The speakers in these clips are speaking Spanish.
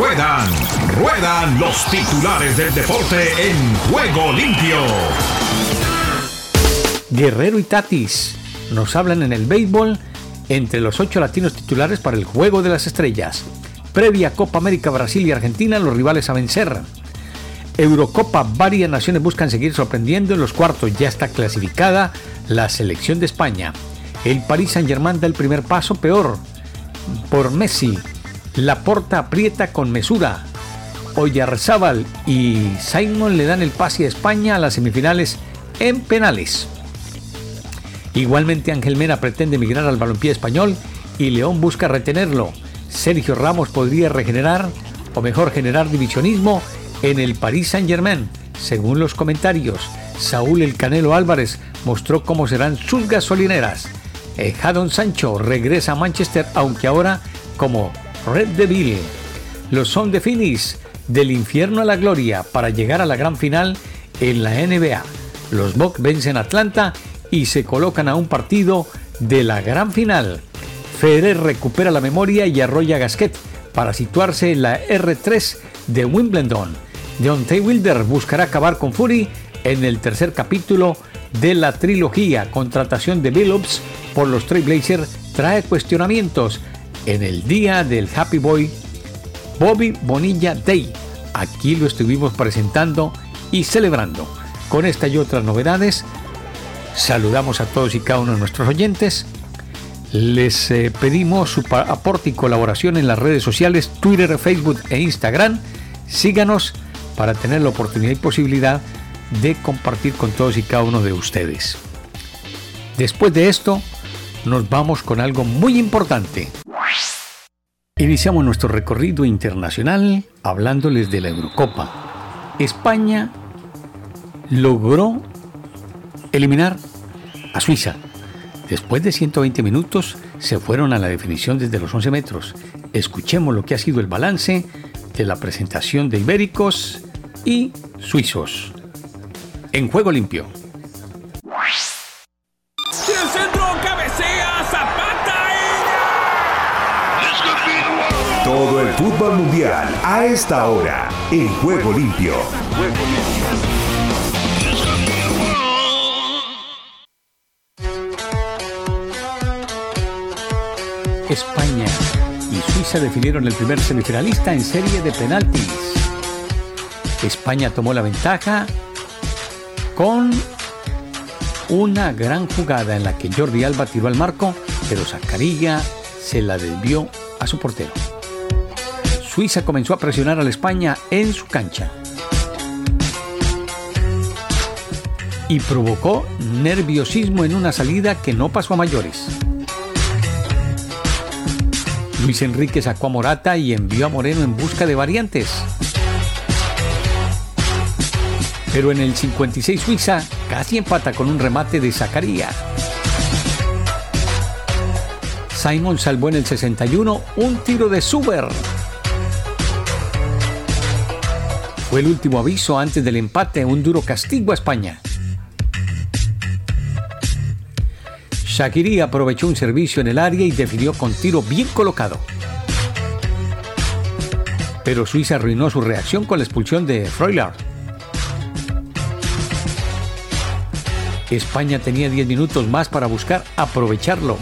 Ruedan, ruedan los titulares del deporte en juego limpio. Guerrero y Tatis nos hablan en el béisbol entre los ocho latinos titulares para el Juego de las Estrellas. Previa Copa América Brasil y Argentina, los rivales a vencer. Eurocopa, varias naciones buscan seguir sorprendiendo. En los cuartos ya está clasificada la selección de España. El Paris Saint-Germain da el primer paso peor por Messi. La porta aprieta con mesura. Oyarzábal y Simon le dan el pase a España a las semifinales en penales. Igualmente Ángel Mena pretende migrar al balompié español y León busca retenerlo. Sergio Ramos podría regenerar, o mejor generar divisionismo, en el Paris Saint-Germain. Según los comentarios, Saúl El Canelo Álvarez mostró cómo serán sus gasolineras. Eh, Jadon Sancho regresa a Manchester, aunque ahora como Red Devil. Los son de Finis, del infierno a la gloria, para llegar a la gran final en la NBA. Los Bucks vencen a Atlanta y se colocan a un partido de la gran final. Federer recupera la memoria y arrolla a Gasquet para situarse en la R3 de Wimbledon. Deontay Wilder buscará acabar con Fury en el tercer capítulo de la trilogía. Contratación de Billups por los Trailblazers trae cuestionamientos en el día del Happy Boy Bobby Bonilla Day. Aquí lo estuvimos presentando y celebrando. Con esta y otras novedades, saludamos a todos y cada uno de nuestros oyentes. Les eh, pedimos su aporte y colaboración en las redes sociales, Twitter, Facebook e Instagram. Síganos para tener la oportunidad y posibilidad de compartir con todos y cada uno de ustedes. Después de esto, nos vamos con algo muy importante. Iniciamos nuestro recorrido internacional hablándoles de la Eurocopa. España logró eliminar a Suiza. Después de 120 minutos se fueron a la definición desde los 11 metros. Escuchemos lo que ha sido el balance de la presentación de ibéricos y suizos. En juego limpio. Fútbol mundial a esta hora en juego limpio. España y Suiza definieron el primer semifinalista en serie de penaltis. España tomó la ventaja con una gran jugada en la que Jordi Alba tiró al marco, pero Zacarilla se la desvió a su portero. Suiza comenzó a presionar a la España en su cancha y provocó nerviosismo en una salida que no pasó a mayores. Luis Enrique sacó a Morata y envió a Moreno en busca de variantes. Pero en el 56 Suiza casi empata con un remate de Zacarías. Simon salvó en el 61 un tiro de Suber. Fue el último aviso antes del empate, un duro castigo a España. Shakiri aprovechó un servicio en el área y definió con tiro bien colocado. Pero Suiza arruinó su reacción con la expulsión de Freuler. España tenía 10 minutos más para buscar aprovecharlo.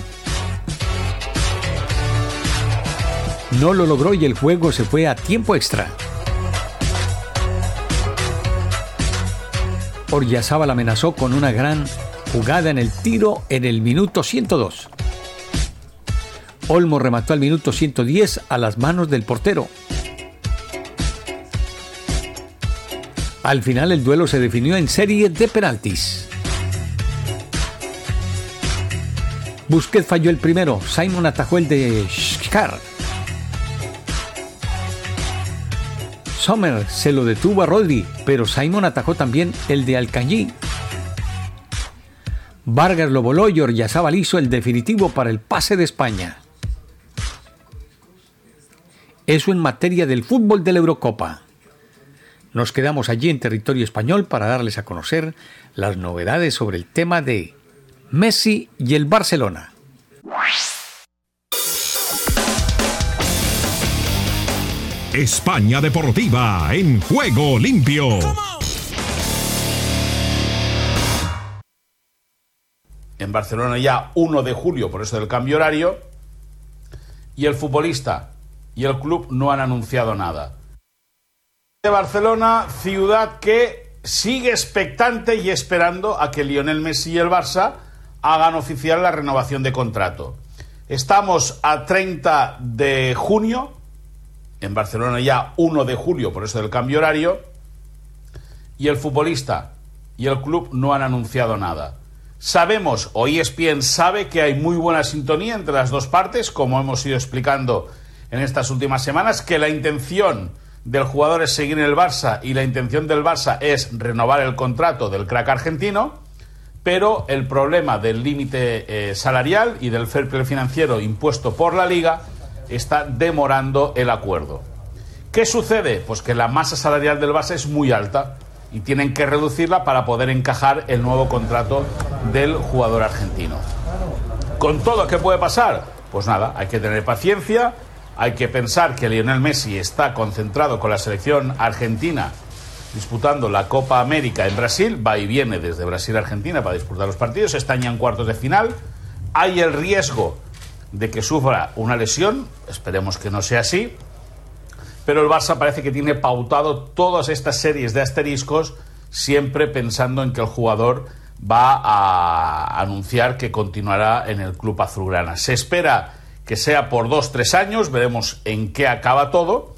No lo logró y el juego se fue a tiempo extra. Oryazábal amenazó con una gran jugada en el tiro en el minuto 102. Olmo remató al minuto 110 a las manos del portero. Al final el duelo se definió en serie de penaltis. Busquets falló el primero, Simon atajó el de Schkar. Sommer se lo detuvo a Rodri, pero Simon atajó también el de Alcañí. Vargas lo voló y Oryazábal hizo el definitivo para el pase de España. Eso en materia del fútbol de la Eurocopa. Nos quedamos allí en territorio español para darles a conocer las novedades sobre el tema de Messi y el España Deportiva en juego limpio. En Barcelona ya 1 de julio, por eso del cambio horario. Y el futbolista y el club no han anunciado nada. De Barcelona, ciudad que sigue expectante y esperando a que Lionel Messi y el Barça hagan oficial la renovación de contrato. Estamos a 30 de junio, en Barcelona ya 1 de julio, por eso del cambio horario, y el futbolista y el club no han anunciado nada. Sabemos, o ESPN sabe, que hay muy buena sintonía entre las dos partes, como hemos ido explicando en estas últimas semanas, que la intención del jugador es seguir en el Barça y la intención del Barça es renovar el contrato del crack argentino, pero el problema del límite eh, salarial y del fair play financiero impuesto por la liga está demorando el acuerdo. ¿Qué sucede? Pues que la masa salarial del Barça es muy alta y tienen que reducirla para poder encajar el nuevo contrato del jugador argentino. ¿Con todo qué puede pasar? Pues nada, hay que tener paciencia, hay que pensar que Lionel Messi está concentrado con la selección argentina disputando la Copa América en Brasil, va y viene desde Brasil a Argentina para disputar los partidos, están ya en cuartos de final, hay el riesgo de que sufra una lesión, esperemos que no sea así, pero el Barça parece que tiene pautado todas estas series de asteriscos siempre pensando en que el jugador va a anunciar que continuará en el club azulgrana. Se espera que sea por dos, tres años, veremos en qué acaba todo,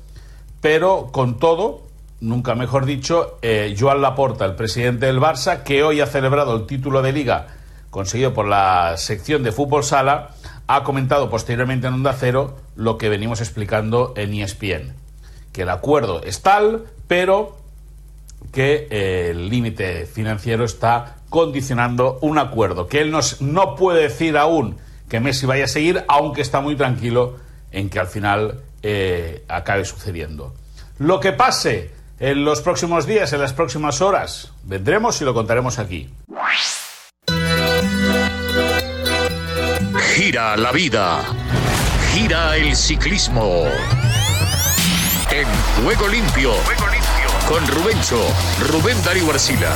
pero con todo, nunca mejor dicho, eh, Joan Laporta, el presidente del Barça, que hoy ha celebrado el título de liga conseguido por la sección de fútbol sala, ha comentado posteriormente en Onda Cero lo que venimos explicando en ESPN, que el acuerdo es tal, pero que eh, el límite financiero está condicionando un acuerdo, que él nos, no puede decir aún que Messi vaya a seguir, aunque está muy tranquilo en que al final eh, acabe sucediendo. Lo que pase en los próximos días, en las próximas horas, vendremos y lo contaremos aquí. Gira la vida. Gira el ciclismo. En Juego Limpio. Con Rubencho, Rubén Darío Arcila.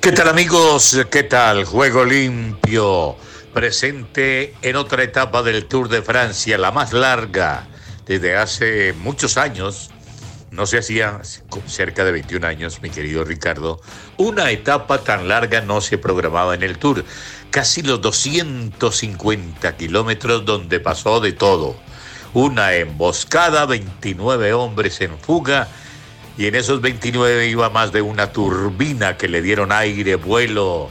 ¿Qué tal amigos? ¿Qué tal? Juego Limpio. Presente en otra etapa del Tour de Francia, la más larga desde hace muchos años no se hacía cerca de 21 años, mi querido Ricardo, una etapa tan larga no se programaba en el Tour. Casi los 250 kilómetros donde pasó de todo. Una emboscada, 29 hombres en fuga y en esos 29 iba más de una turbina que le dieron aire, vuelo,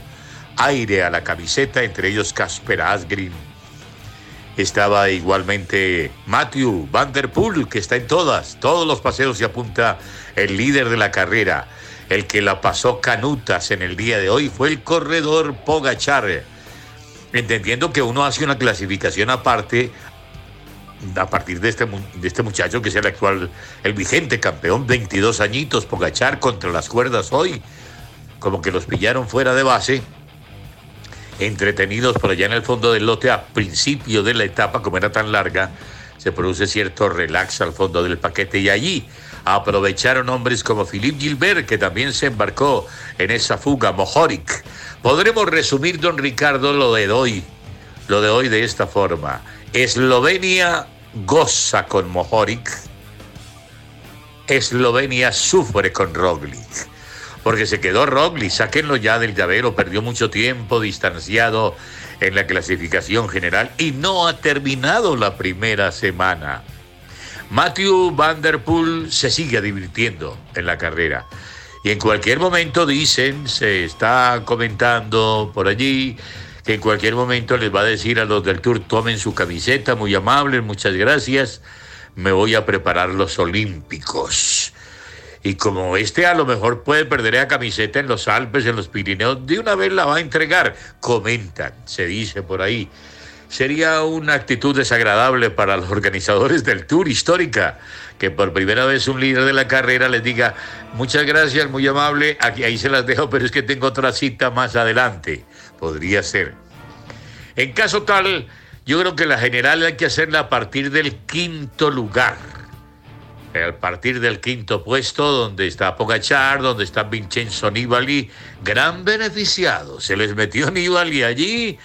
aire a la camiseta, entre ellos Casper Asgreen, estaba igualmente Matthew Van Der Poel, que está en todas, todos los paseos y apunta el líder de la carrera. El que la pasó canutas en el día de hoy fue el corredor Pogachar. Entendiendo que uno hace una clasificación aparte a partir de este, de este muchacho que es el actual, el vigente campeón, 22 añitos, Pogachar contra las cuerdas hoy, como que los pillaron fuera de base entretenidos por allá en el fondo del lote a principio de la etapa, como era tan larga, se produce cierto relax al fondo del paquete y allí aprovecharon hombres como Philippe Gilbert, que también se embarcó en esa fuga, Mohoric. Podremos resumir, don Ricardo, lo de hoy, lo de hoy de esta forma. Eslovenia goza con Mohoric, Eslovenia sufre con Roglic porque se quedó Roglic, sáquenlo ya del llavero, perdió mucho tiempo distanciado en la clasificación general y no ha terminado la primera semana. Matthew Van Der Poel se sigue divirtiendo en la carrera. Y en cualquier momento dicen, se está comentando por allí, que en cualquier momento les va a decir a los del Tour, tomen su camiseta, muy amables, muchas gracias, me voy a preparar los Olímpicos. Y como este a lo mejor puede perder la camiseta en los Alpes, en los Pirineos, de una vez la va a entregar. Comentan, se dice por ahí. Sería una actitud desagradable para los organizadores del Tour histórica, que por primera vez un líder de la carrera les diga, muchas gracias, muy amable, aquí ahí se las dejo, pero es que tengo otra cita más adelante. Podría ser. En caso tal, Yo creo que la general hay que hacerla a partir del quinto lugar. A partir del quinto puesto, donde está Pogachar, donde está Vincenzo Nibali, gran beneficiado. Se les metió Nibali allí,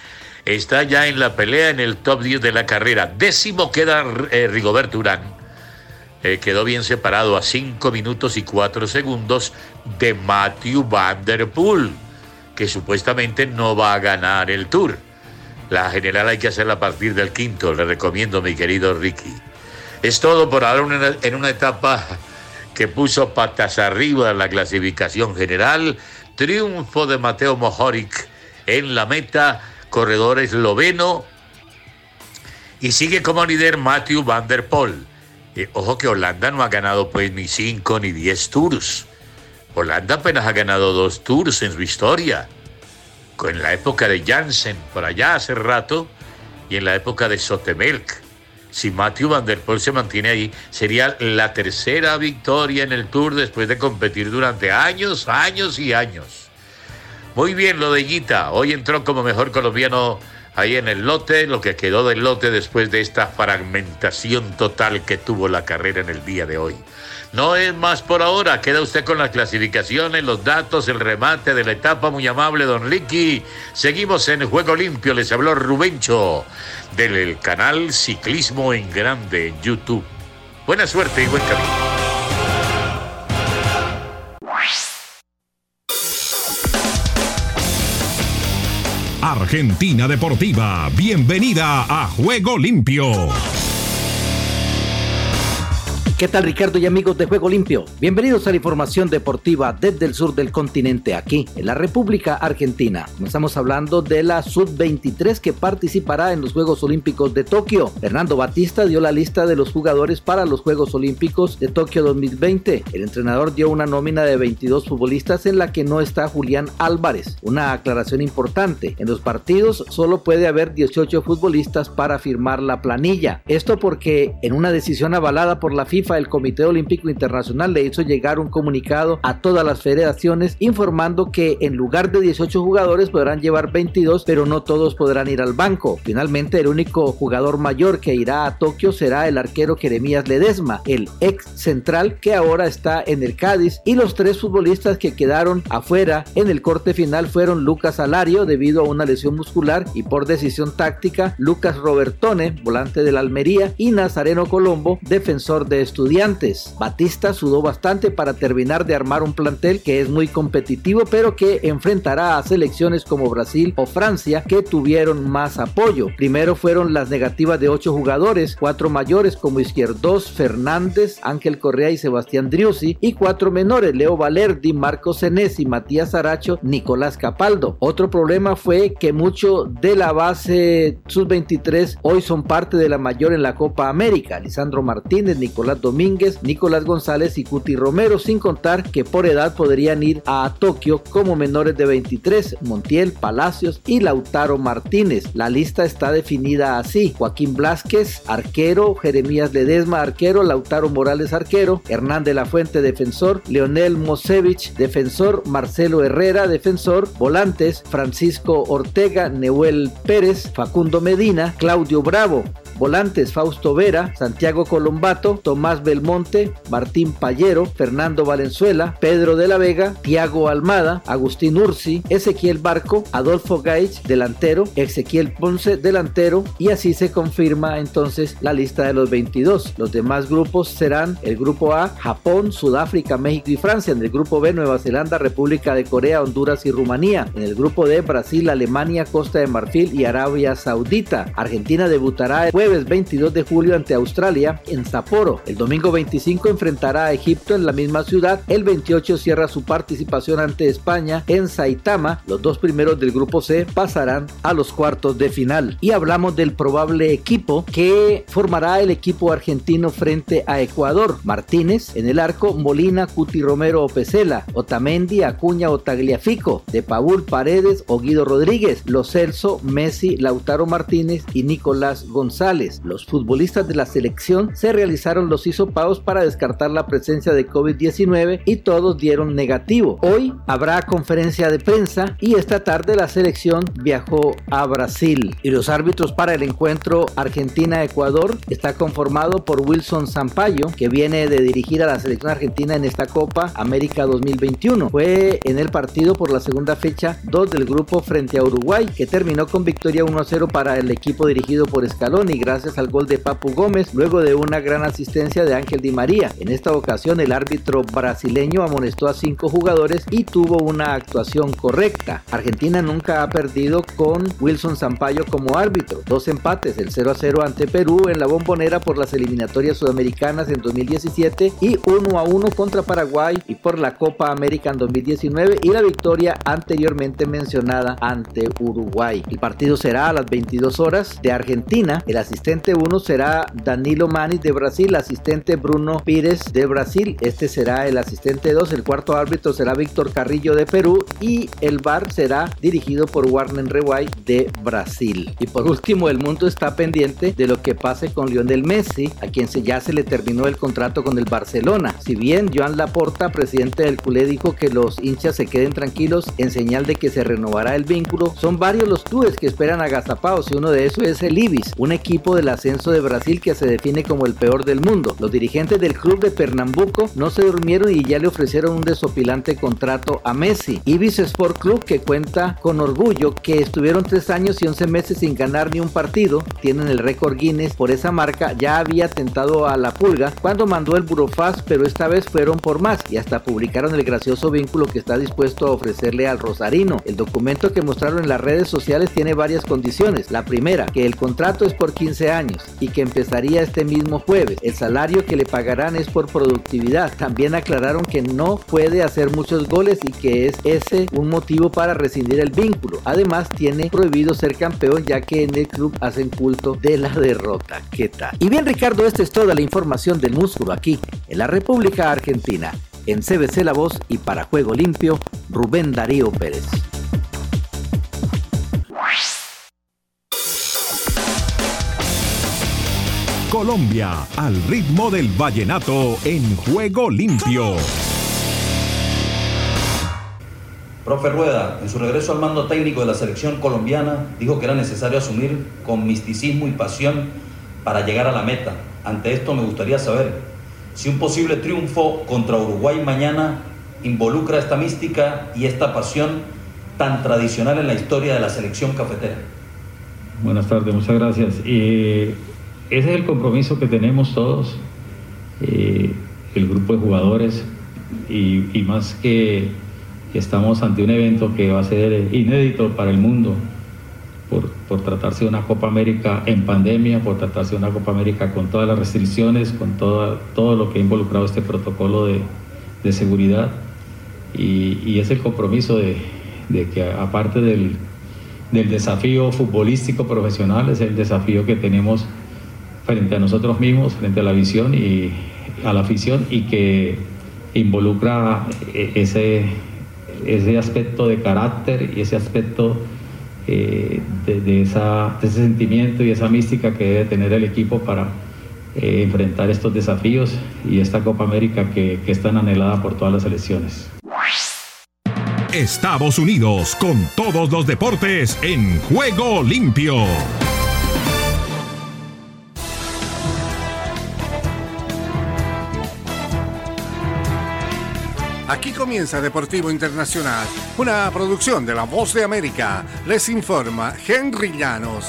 está ya en la pelea en el top 10 de la carrera. Décimo queda eh, Rigoberto Urán. Eh, quedó bien separado a 5 minutos y 4 segundos de Matthew Van Der Poel, que supuestamente no va a ganar el Tour. La general hay que hacerla a partir del quinto, le recomiendo mi querido Ricky. Es todo por ahora en una etapa que puso patas arriba en la clasificación general. Triunfo de Mateo Mohoric en la meta, corredor esloveno. Y sigue como líder Matthew Van Der Poel. ojo que Holanda no ha ganado pues ni cinco ni diez tours. Holanda apenas ha ganado dos tours en su historia en la época de Janssen, por allá hace rato, y en la época de Sotemelk. Si Matthew Van Der Poel se mantiene ahí, sería la tercera victoria en el Tour después de competir durante años, años y años. Muy bien lo de Guita. Hoy entró como mejor colombiano ahí en el lote, lo que quedó del lote después de esta fragmentación total que tuvo la carrera en el día de hoy. No es más por ahora. Queda usted con las clasificaciones, los datos, el remate de la etapa. Muy amable, don Ricky. Seguimos en Juego Limpio. Les habló Rubencho del canal Ciclismo en Grande en YouTube. Buena suerte y buen camino. Argentina Deportiva, bienvenida a Juego Limpio. ¿Qué tal Ricardo y amigos de Juego Limpio? Bienvenidos a la información deportiva desde el sur del continente, aquí en la República Argentina. Comenzamos hablando de la Sub-23 que participará en los Juegos Olímpicos de Tokio. Fernando Batista dio la lista de los jugadores para los Juegos Olímpicos de Tokio 2020. El entrenador dio una nómina de 22 futbolistas en la que no está Julián Álvarez. Una aclaración importante, en los partidos solo puede haber 18 futbolistas para firmar la planilla. Esto porque en una decisión avalada por la FIFA el Comité Olímpico Internacional le hizo llegar un comunicado a todas las federaciones informando que en lugar de 18 jugadores podrán llevar 22, pero no todos podrán ir al banco. Finalmente, el único jugador mayor que irá a Tokio será el arquero Jeremías Ledesma, el ex central que ahora está en el Cádiz, y los tres futbolistas que quedaron afuera en el corte final fueron Lucas Alario debido a una lesión muscular y por decisión táctica, Lucas Robertone, volante de la Almería, y Nazareno Colombo, defensor de estos estudiantes. Batista sudó bastante para terminar de armar un plantel que es muy competitivo, pero que enfrentará a selecciones como Brasil o Francia que tuvieron más apoyo. Primero fueron las negativas de ocho jugadores, cuatro mayores como Izquierdos, Fernández, Ángel Correa y Sebastián Driussi, y cuatro menores, Leo Valerdi, Marco Senesi, Matías Aracho, Nicolás Capaldo. Otro problema fue que mucho de la base sub-23 hoy son parte de la mayor en la Copa América. Lisandro Martínez, Nicolás Domínguez, Nicolás González y Cuti Romero, sin contar que por edad podrían ir a Tokio como menores de 23, Montiel, Palacios y Lautaro Martínez. La lista está definida así: Joaquín Blasquez, arquero, Jeremías Ledesma, arquero, Lautaro Morales, arquero, Hernán de la Fuente, defensor, Leonel Mosevich, defensor, Marcelo Herrera, defensor, volantes, Francisco Ortega, Neuel Pérez, Facundo Medina, Claudio Bravo, Volantes Fausto Vera, Santiago Colombato, Tomás Belmonte, Martín Payero, Fernando Valenzuela, Pedro de la Vega, Tiago Almada, Agustín Ursi, Ezequiel Barco, Adolfo Gaich, delantero, Ezequiel Ponce, delantero, y así se confirma entonces la lista de los 22. Los demás grupos serán el grupo A, Japón, Sudáfrica, México y Francia. En el grupo B, Nueva Zelanda, República de Corea, Honduras y Rumanía. En el grupo D, Brasil, Alemania, Costa de Marfil y Arabia Saudita. Argentina debutará el 22 de julio ante Australia en Sapporo. El domingo 25 enfrentará a Egipto en la misma ciudad. El 28 cierra su participación ante España en Saitama. Los dos primeros del grupo C pasarán a los cuartos de final. Y hablamos del probable equipo que formará el equipo argentino frente a Ecuador. Martínez en el arco, Molina, Cuti Romero o Pesela, Otamendi, Acuña o Tagliafico, De Paul Paredes o Guido Rodríguez, Los Celso, Messi, Lautaro Martínez y Nicolás González. Los futbolistas de la selección se realizaron los hisopados para descartar la presencia de COVID-19 y todos dieron negativo. Hoy habrá conferencia de prensa y esta tarde la selección viajó a Brasil. Y los árbitros para el encuentro Argentina-Ecuador está conformado por Wilson Sampaio, que viene de dirigir a la selección argentina en esta Copa América 2021. Fue en el partido por la segunda fecha 2 del grupo frente a Uruguay, que terminó con victoria 1-0 para el equipo dirigido por Scaloni gracias al gol de Papu Gómez luego de una gran asistencia de Ángel Di María. En esta ocasión el árbitro brasileño amonestó a cinco jugadores y tuvo una actuación correcta. Argentina nunca ha perdido con Wilson Sampaio como árbitro. Dos empates, el 0 0 ante Perú en la bombonera por las eliminatorias sudamericanas en 2017 y 1 1 contra Paraguay y por la Copa América en 2019 y la victoria anteriormente mencionada ante Uruguay. El partido será a las 22 horas de Argentina. El asistente 1 será Danilo Manis de Brasil, asistente Bruno Pires de Brasil. Este será el asistente 2. El cuarto árbitro será Víctor Carrillo de Perú y el bar será dirigido por Warner Reway de Brasil. Y por último, el mundo está pendiente de lo que pase con Lionel Messi, a quien ya se le terminó el contrato con el Barcelona. Si bien Joan Laporta, presidente del culé, dijo que los hinchas se queden tranquilos en señal de que se renovará el vínculo, son varios los clubes que esperan agazapados y uno de esos es el Ibis, un equipo del ascenso de Brasil que se define como el peor del mundo. Los dirigentes del club de Pernambuco no se durmieron y ya le ofrecieron un desopilante contrato a Messi. Ibis Sport Club que cuenta con orgullo que estuvieron tres años y once meses sin ganar ni un partido, tienen el récord Guinness por esa marca, ya había tentado a la pulga cuando mandó el Burofaz, pero esta vez fueron por más y hasta publicaron el gracioso vínculo que está dispuesto a ofrecerle al Rosarino. El documento que mostraron en las redes sociales tiene varias condiciones. La primera, que el contrato es por 15 años y que empezaría este mismo jueves. El salario que le pagarán es por productividad. También aclararon que no puede hacer muchos goles y que es ese un motivo para rescindir el vínculo. Además, tiene prohibido ser campeón ya que en el club hacen culto de la derrota. ¿Qué tal? Y bien, Ricardo, esta es toda la información del músculo aquí en la República Argentina. En CBC La Voz y para Juego Limpio, Rubén Darío Pérez. Colombia, al ritmo del vallenato en Juego Limpio. Profe Rueda, en su regreso al mando técnico de la selección colombiana, dijo que era necesario asumir con misticismo y pasión para llegar a la meta. Ante esto me gustaría saber si un posible triunfo contra Uruguay mañana involucra esta mística y esta pasión tan tradicional en la historia de la selección cafetera. Buenas tardes, muchas gracias. Ese es el compromiso que tenemos todos, eh, el grupo de jugadores, y, más que estamos ante un evento que va a ser inédito para el mundo por, tratarse de una Copa América en pandemia, por tratarse de una Copa América con todas las restricciones, con todo, lo que ha involucrado este protocolo de, seguridad. Y, es el compromiso de, que aparte del, desafío futbolístico profesional, es el desafío que tenemos frente a nosotros mismos, frente a la visión y a la afición y que involucra eh, ese ese aspecto de carácter y ese aspecto eh, de, esa, de, ese sentimiento y esa mística que debe tener el equipo para eh, enfrentar estos desafíos y esta Copa América que, que es tan anhelada por todas las selecciones. Estados Unidos con todos los deportes en juego limpio. Aquí comienza Deportivo Internacional, una producción de La Voz de América. Les informa Henry Llanos.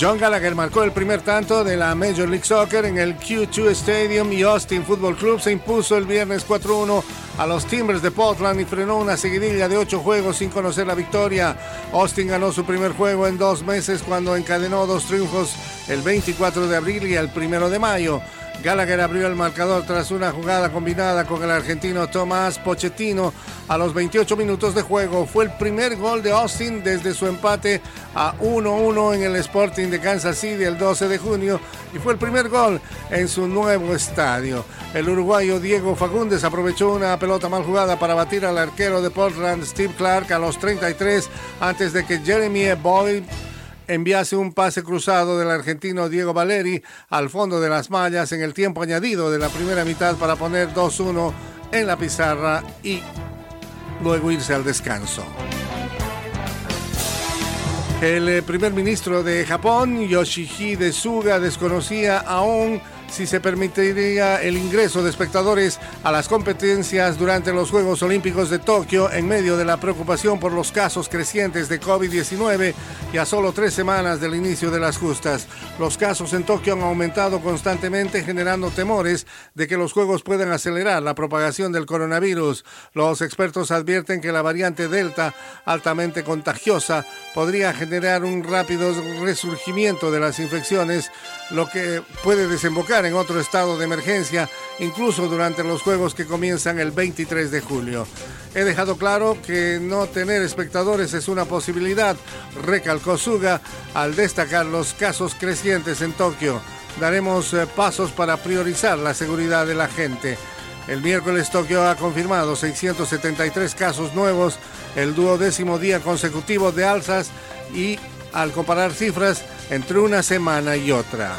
John Gallagher marcó el primer tanto de la Major League Soccer en el Q2 Stadium y Austin Football Club se impuso el viernes 4-1 a los Timbers de Portland y frenó una seguidilla de ocho juegos sin conocer la victoria. Austin ganó su primer juego en dos meses cuando encadenó dos triunfos el 24 de abril y el 1 de mayo. Gallagher abrió el marcador tras una jugada combinada con el argentino Tomás Pochettino a los 28 minutos de juego. Fue el primer gol de Austin desde su empate a 1-1 en el Sporting de Kansas City el 12 de junio y fue el primer gol en su nuevo estadio. El uruguayo Diego Fagundes aprovechó una pelota mal jugada para batir al arquero de Portland Steve Clark a los 33 antes de que Jeremy Boyd enviase un pase cruzado del argentino Diego Valeri al fondo de las mallas en el tiempo añadido de la primera mitad para poner 2-1 en la pizarra y luego irse al descanso. El eh, primer ministro de Japón, Yoshihide Suga, desconocía aún si se permitiría el ingreso de espectadores a las competencias durante los Juegos Olímpicos de Tokio en medio de la preocupación por los casos crecientes de COVID-19 y a solo tres semanas del inicio de las justas. Los casos en Tokio han aumentado constantemente generando temores de que los Juegos puedan acelerar la propagación del coronavirus. Los expertos advierten que la variante Delta, altamente contagiosa, podría generar un rápido resurgimiento de las infecciones, lo que puede desembocar en otro estado de emergencia, incluso durante los juegos que comienzan el 23 de julio. He dejado claro que no tener espectadores es una posibilidad, recalcó Suga al destacar los casos crecientes en Tokio. Daremos eh, pasos para priorizar la seguridad de la gente. El miércoles Tokio ha confirmado 673 casos nuevos, el duodécimo día consecutivo de alzas y al comparar cifras entre una semana y otra.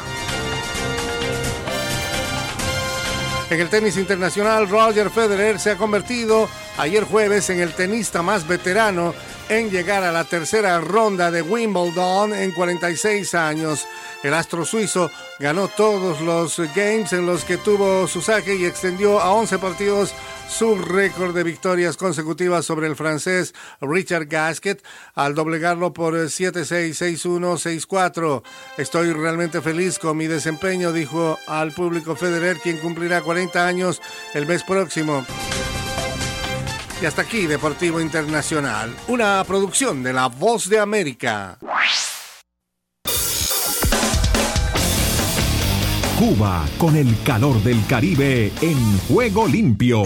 En el tenis internacional, Roger Federer se ha convertido ayer jueves en el tenista más veterano en llegar a la tercera ronda de Wimbledon en 46 años. El astro suizo ganó todos los games en los que tuvo su saque y extendió a 11 partidos su récord de victorias consecutivas sobre el francés Richard Gasquet al doblegarlo por 7-6, 6-1, 6-4. Estoy realmente feliz con mi desempeño, dijo al público Federer, quien cumplirá 40 años el mes próximo. Y hasta aquí, Deportivo Internacional, una producción de La Voz de América. Cuba con el calor del Caribe en juego limpio.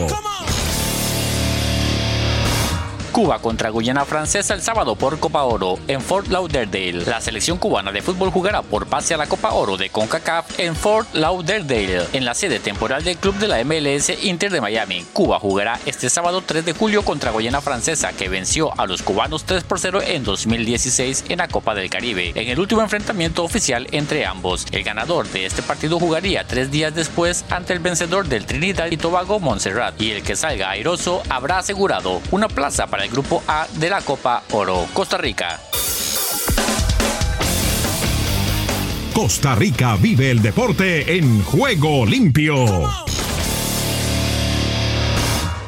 Cuba contra Guyana Francesa el sábado por Copa Oro en Fort Lauderdale. La selección cubana de fútbol jugará por pase a la Copa Oro de CONCACAF en Fort Lauderdale, en la sede temporal del club de la MLS Inter de Miami. Cuba jugará este sábado 3 de julio contra Guyana Francesa, que venció a los cubanos 3 por 0 en 2016 en la Copa del Caribe, en el último enfrentamiento oficial entre ambos. El ganador de este partido jugaría tres días después ante el vencedor del Trinidad y Tobago Montserrat, y el que salga airoso habrá asegurado una plaza para Grupo A de la Copa Oro. Costa Rica. Costa Rica vive el deporte en juego limpio.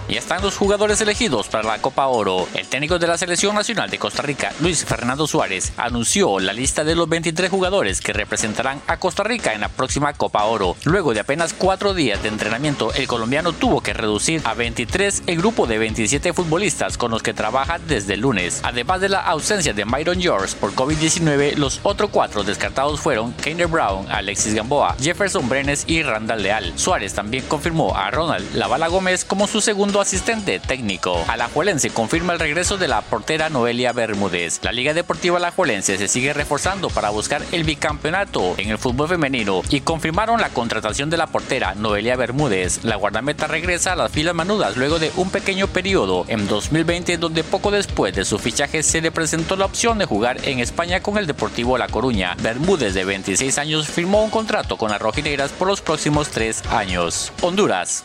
Y están los jugadores elegidos para la Copa Oro. El técnico de la Selección Nacional de Costa Rica, Luis Fernando Suárez, anunció la lista de los 23 jugadores que representarán a Costa Rica en la próxima Copa Oro. Luego de apenas cuatro días de entrenamiento, el colombiano tuvo que reducir a 23 el grupo de 27 futbolistas con los que trabaja desde el lunes. Además de la ausencia de Myron George por COVID-19, los otros cuatro descartados fueron Keiner Brown, Alexis Gamboa, Jefferson Brenes y Randall Leal. Suárez también confirmó a Ronald Lavala Gómez como su segundo asistente técnico. Alajuelense confirma el regreso de la portera Noelia Bermúdez. La Liga Deportiva Alajuelense se sigue reforzando para buscar el bicampeonato en el fútbol femenino y confirmaron la contratación de la portera Noelia Bermúdez. La guardameta regresa a las filas manudas luego de un pequeño periodo en 2020 donde poco después de su fichaje se le presentó la opción de jugar en España con el Deportivo La Coruña. Bermúdez de 26 años firmó un contrato con las rojinegras por los próximos tres años. Honduras.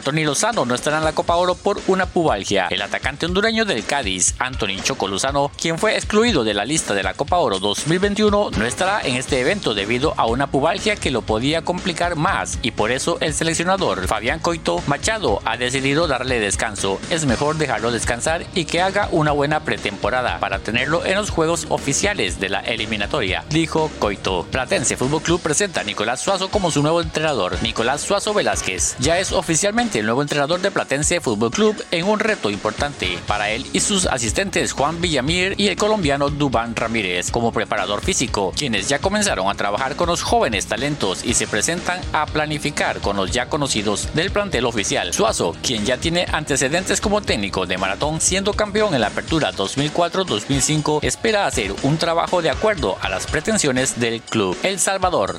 Anthony Lozano no estará en la Copa Oro por una pubalgia. El atacante hondureño del Cádiz, Anthony Choco Lozano, quien fue excluido de la lista de la Copa Oro 2021, no estará en este evento debido a una pubalgia que lo podía complicar más y por eso el seleccionador Fabián Coito Machado ha decidido darle descanso. Es mejor dejarlo descansar y que haga una buena pretemporada para tenerlo en los juegos oficiales de la eliminatoria, dijo Coito. Platense Fútbol Club presenta a Nicolás Suazo como su nuevo entrenador. Nicolás Suazo Velázquez ya es oficialmente el nuevo entrenador de Platense Fútbol Club en un reto importante para él y sus asistentes Juan Villamir y el colombiano Dubán Ramírez como preparador físico, quienes ya comenzaron a trabajar con los jóvenes talentos y se presentan a planificar con los ya conocidos del plantel oficial. Suazo, quien ya tiene antecedentes como técnico de maratón siendo campeón en la apertura 2004-2005, espera hacer un trabajo de acuerdo a las pretensiones del club El Salvador.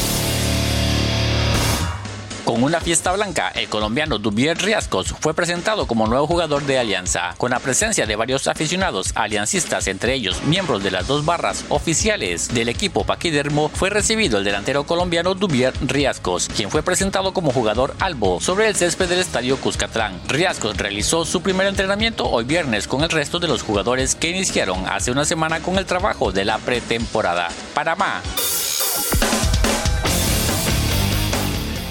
Con una fiesta blanca, el colombiano Dubier Riascos fue presentado como nuevo jugador de Alianza, con la presencia de varios aficionados aliancistas, entre ellos miembros de las dos barras oficiales del equipo paquidermo, fue recibido el delantero colombiano Dubier Riascos, quien fue presentado como jugador albo sobre el césped del estadio Cuscatlán. Riascos realizó su primer entrenamiento hoy viernes con el resto de los jugadores que iniciaron hace una semana con el trabajo de la pretemporada. Panamá.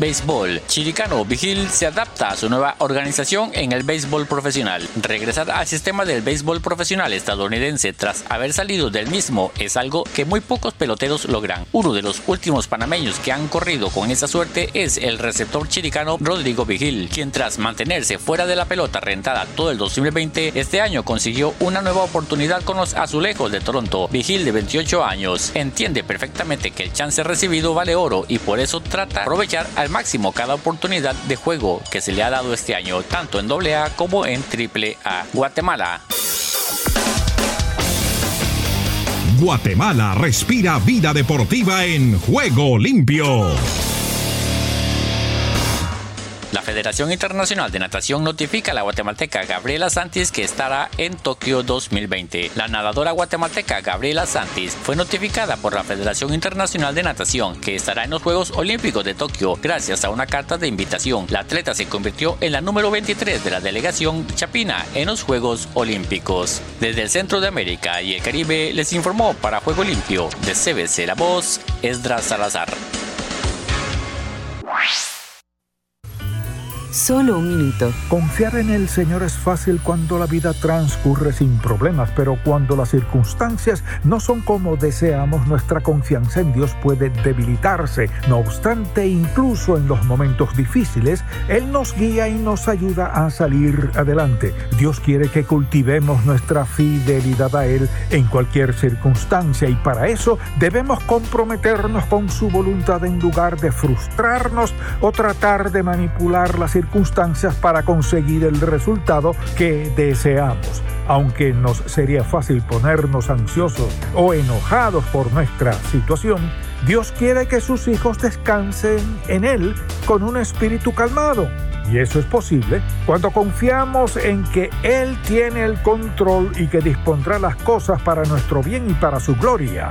Béisbol. Chiricano Vigil se adapta a su nueva organización en el béisbol profesional. Regresar al sistema del béisbol profesional estadounidense tras haber salido del mismo es algo que muy pocos peloteros logran. Uno de los últimos panameños que han corrido con esa suerte es el receptor chiricano Rodrigo Vigil, quien tras mantenerse fuera de la pelota rentada todo el 2020, este año consiguió una nueva oportunidad con los azulejos de Toronto. Vigil de 28 años entiende perfectamente que el chance recibido vale oro y por eso trata de aprovechar al máximo cada oportunidad de juego que se le ha dado este año, tanto en AA como en AAA. Guatemala. Guatemala respira vida deportiva en juego limpio. La Federación Internacional de Natación notifica a la guatemalteca Gabriela Santis que estará en Tokio 2020. La nadadora guatemalteca Gabriela Santis fue notificada por la Federación Internacional de Natación que estará en los Juegos Olímpicos de Tokio gracias a una carta de invitación. La atleta se convirtió en la número 23 de la delegación chapina en los Juegos Olímpicos. Desde el Centro de América y el Caribe les informó para Juego Limpio de CBC La Voz, Esdras Salazar. Solo un minuto. Confiar en el Señor es fácil cuando la vida transcurre sin problemas, pero cuando las circunstancias no son como deseamos, nuestra confianza en Dios puede debilitarse. No obstante, incluso en los momentos difíciles, Él nos guía y nos ayuda a salir adelante. Dios quiere que cultivemos nuestra fidelidad a Él en cualquier circunstancia y para eso debemos comprometernos con su voluntad en lugar de frustrarnos o tratar de manipular las circunstancias para conseguir el resultado que deseamos. Aunque nos sería fácil ponernos ansiosos o enojados por nuestra situación, Dios quiere que sus hijos descansen en Él con un espíritu calmado. Y eso es posible cuando confiamos en que Él tiene el control y que dispondrá las cosas para nuestro bien y para su gloria.